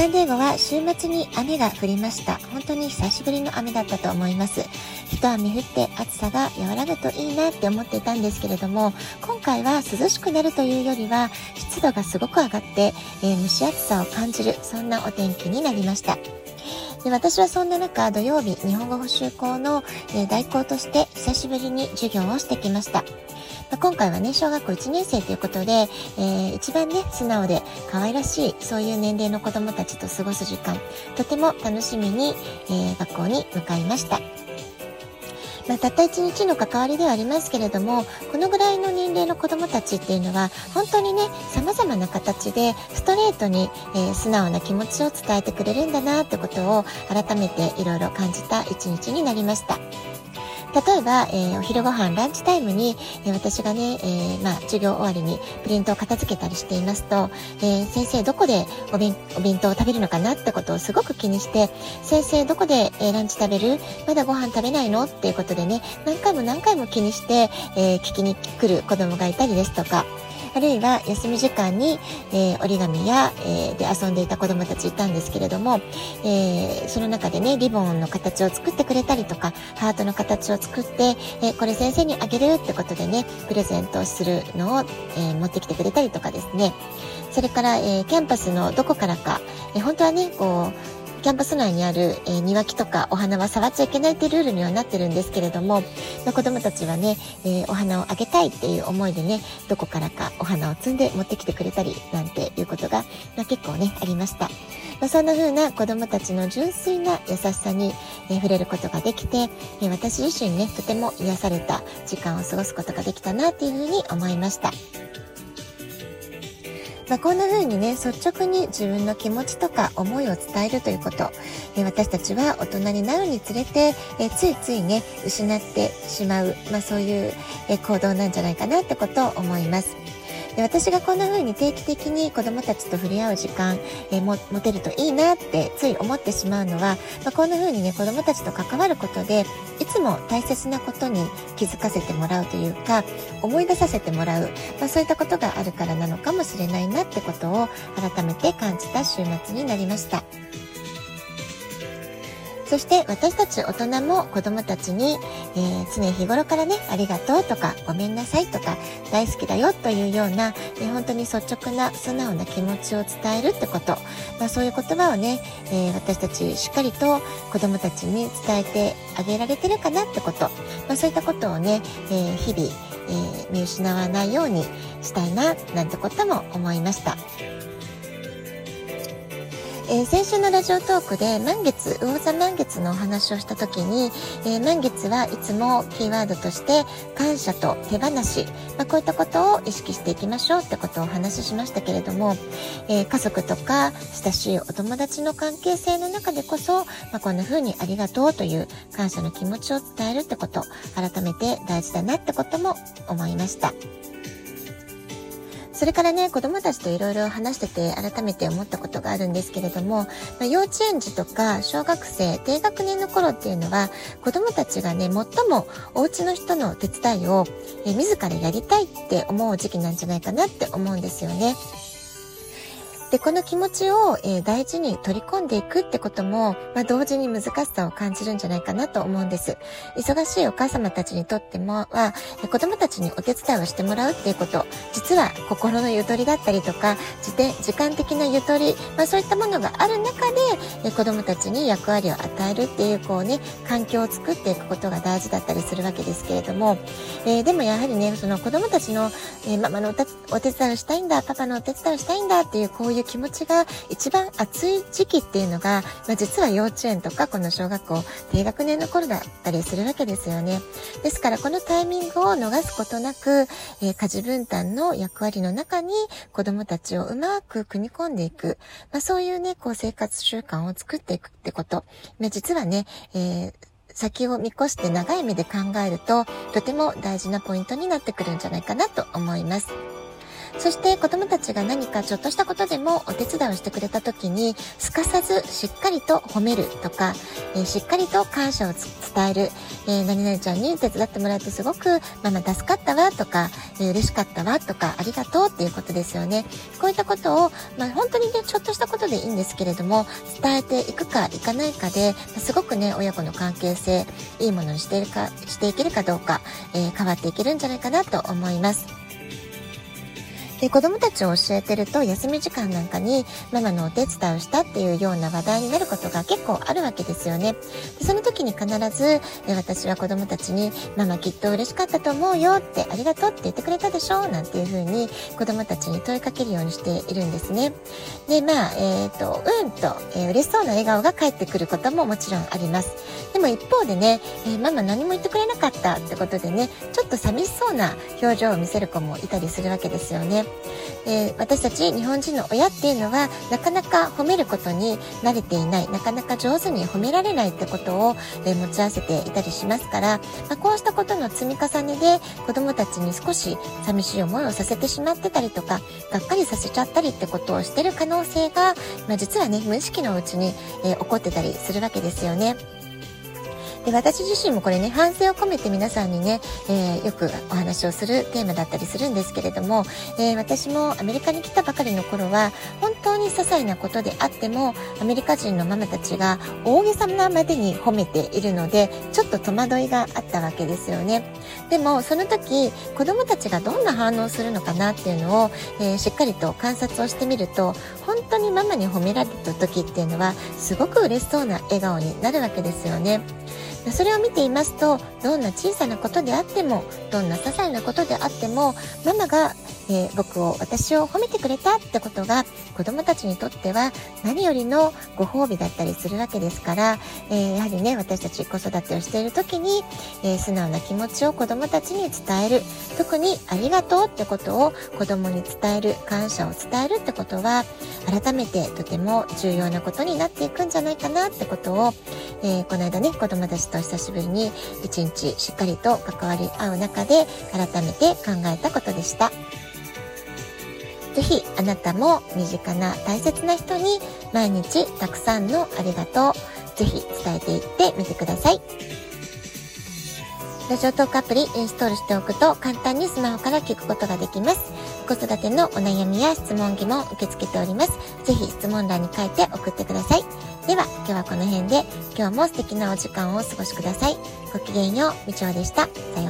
サンデーゴは週末に雨が降りました。本当に久しぶりの雨だったと思います。一雨降って暑さが和らぐといいなって思っていたんですけれども、今回は涼しくなるというよりは湿度がすごく上がって、えー、蒸し暑さを感じる、そんなお天気になりました。で私はそんな中、土曜日、日本語補習校の、え、代行として久しぶりに授業をしてきました。ま、今回はね、小学校1年生ということで、えー、一番ね、素直で可愛らしい、そういう年齢の子供たちと過ごす時間、とても楽しみに、えー、学校に向かいました。まあ、たった1日の関わりではありますけれども、このぐらいの年齢の子どもたちっていうのは、本当にね、さまざまな形でストレートに、えー、素直な気持ちを伝えてくれるんだなってことを改めていろいろ感じた一日になりました。例えば、えー、お昼ご飯ランチタイムに、えー、私がね、えー、まあ、授業終わりにプリントを片付けたりしていますと、え先生どこでお弁お弁当を食べるのかなってことをすごく気にして、先生どこで、えランチ食べる？まだご飯食べないの？っていうことでね、何回も何回も気にして、え聞きに来る子供がいたりですとか、あるいは休み時間に、えー、折り紙や、えー、で遊んでいた子供たちいたんですけれども、えー、その中でね、リボンの形を作ってくれたりとか、ハートの形を作って、えこれ先生にあげるってことでね、プレゼントするのを、え持ってきてくれたりとかですね。それから、えキャンパスのどこからか、え本当はね、こう、キャンパス内にある、えー、庭木とかお花は触っちゃいけないってルールにはなってるんですけれども、まあ、子供たちはね、えー、お花をあげたいっていう思いでね、どこからかお花を摘んで持ってきてくれたりなんていうことが、まあ、結構ね、ありました。まあ、そんな風な子供たちの純粋な優しさに、えー、触れることができて、え私自身ね、とても癒された時間を過ごすことができたなっていう風に思いました。まあ、こんな風にね、率直に自分の気持ちとか思いを伝えるということ、え私たちは大人になるにつれて、えついついね、失ってしまう、まあ、そういう、え行動なんじゃないかなってことを思います。で私がこんな風に定期的に子供たちと触れ合う時間、えー、も持てるといいなってつい思ってしまうのは、まあ、こんな風にね子供たちと関わることでいつも大切なことに気づかせてもらうというか思い出させてもらう、まあ、そういったことがあるからなのかもしれないなってことを改めて感じた週末になりました。そして私たち大人も子供たちに、えー、常日頃からね、ありがとうとか、ごめんなさいとか、大好きだよというような、え、本当に率直な素直な気持ちを伝えるってこと、まあ、そういう言葉をね、えー、私たちしっかりと子供たちに伝えてあげられてるかなってこと、まあ、そういったことをね、え日々、え見失わないようにしたいな、なんてことも思いました。えー、先週のラジオトークで満月、魚座満月のお話をした時に、えー、満月はいつもキーワードとして感謝と手放し、まあ、こういったことを意識していきましょうってことをお話ししましたけれども、えー、家族とか親しいお友達の関係性の中でこそ、まあ、こんな風にありがとうという感謝の気持ちを伝えるってこと、改めて大事だなってことも思いました。それからね、子供たちといろいろ話してて改めて思ったことがあるんですけれども、まあ、幼稚園児とか小学生、低学年の頃っていうのは、子どもたちがね、最もお家の人の手伝いを、え自らやりたいって思う時期なんじゃないかなって思うんですよね。で、この気持ちを、えー、大事に取り込んでいくってことも、まあ、同時に難しさを感じるんじゃないかなと思うんです。忙しいお母様たちにとってもは、子供たちにお手伝いをしてもらうっていうこと、実は心のゆとりだったりとか、時間的なゆとり、まあ、そういったものがある中で、え子供たちに役割を与えるっていう、こうね、環境を作っていくことが大事だったりするわけですけれども、えー、でもやはりね、その子供たちの、え、ママのお手伝いをしたいんだ、パパのお手伝いをしたいんだっていう、こういういう気持ちが一番熱い時期っていうのが、まあ、実は幼稚園とかこの小学校低学年の頃だったりするわけですよね。ですからこのタイミングを逃すことなく、えー、家事分担の役割の中に子供たちをうまく組み込んでいく、まあ、そういうね、こう生活習慣を作っていくってこと、まあ、実はね、えー先を見越して長い目で考えると、とても大事なポイントになってくるんじゃないかなと思います。そして子供たちが何かちょっとしたことでもお手伝いをしてくれた時に、すかさずしっかりと褒めるとか、えー、しっかりと感謝を伝える、えー、何々ちゃんに手伝ってもらってすごくママ助かったわとか、えー、嬉しかったわとか、ありがとうっていうことですよね。こういったことを、まあ、本当にね、ちょっとしたことでいいんですけれども、伝えていくかいかないかで、すごくね、親子の関係性、いいものにしているか、していけるかどうか、え、変わっていけるんじゃないかなと思います。で、子供たちを教えてると、休み時間なんかにママのお手伝いをしたっていうような話題になることが結構あるわけですよね。でその時に必ず、私は子供たちに、ママきっと嬉しかったと思うよって、ありがとうって言ってくれたでしょなんていう風に子供たちに問いかけるようにしているんですね。で、まあ、えっ、ー、と、うんと、えー、嬉しそうな笑顔が返ってくることももちろんあります。でも一方でね、えー、ママ何も言ってくれなかったってことでね、ちょっと寂しそうな表情を見せる子もいたりするわけですよね。えー、私たち日本人の親っていうのはなかなか褒めることに慣れていないなかなか上手に褒められないってことを、えー、持ち合わせていたりしますから、まあ、こうしたことの積み重ねで子供たちに少し寂しい思いをさせてしまってたりとかがっかりさせちゃったりってことをしてる可能性が、まあ、実はね無意識のうちに、えー、起こってたりするわけですよね。で、私自身もこれね、反省を込めて皆さんにね、えー、よくお話をするテーマだったりするんですけれども、えー、私もアメリカに来たばかりの頃は、本当に些細なことであっても、アメリカ人のママたちが大げさなまでに褒めているので、ちょっと戸惑いがあったわけですよね。でも、その時、子供たちがどんな反応するのかなっていうのを、えー、しっかりと観察をしてみると、にママに褒められた時っていうのは、すごく嬉しそうな笑顔になるわけですよね。それを見ていますとどんな小さなことであってもどんな些細なことであってもママがえー、僕を私を褒めてくれたってことが子供たちにとっては何よりのご褒美だったりするわけですから、えー、やはりね私たち子育てをしている時に、えー、素直な気持ちを子供たちに伝える特にありがとうってことを子供に伝える感謝を伝えるってことは改めてとても重要なことになっていくんじゃないかなってことを、えー、この間ね子供たちと久しぶりに一日しっかりと関わり合う中で改めて考えたことでした。ぜひあなたも身近な大切な人に毎日たくさんのありがとう、ぜひ伝えていってみてください。ラジオトークアプリインストールしておくと簡単にスマホから聞くことができます。子育てのお悩みや質問疑問受け付けております。ぜひ質問欄に書いて送ってください。では今日はこの辺で今日も素敵なお時間をお過ごしください。ごきげんよう、みちおでした。さようなら。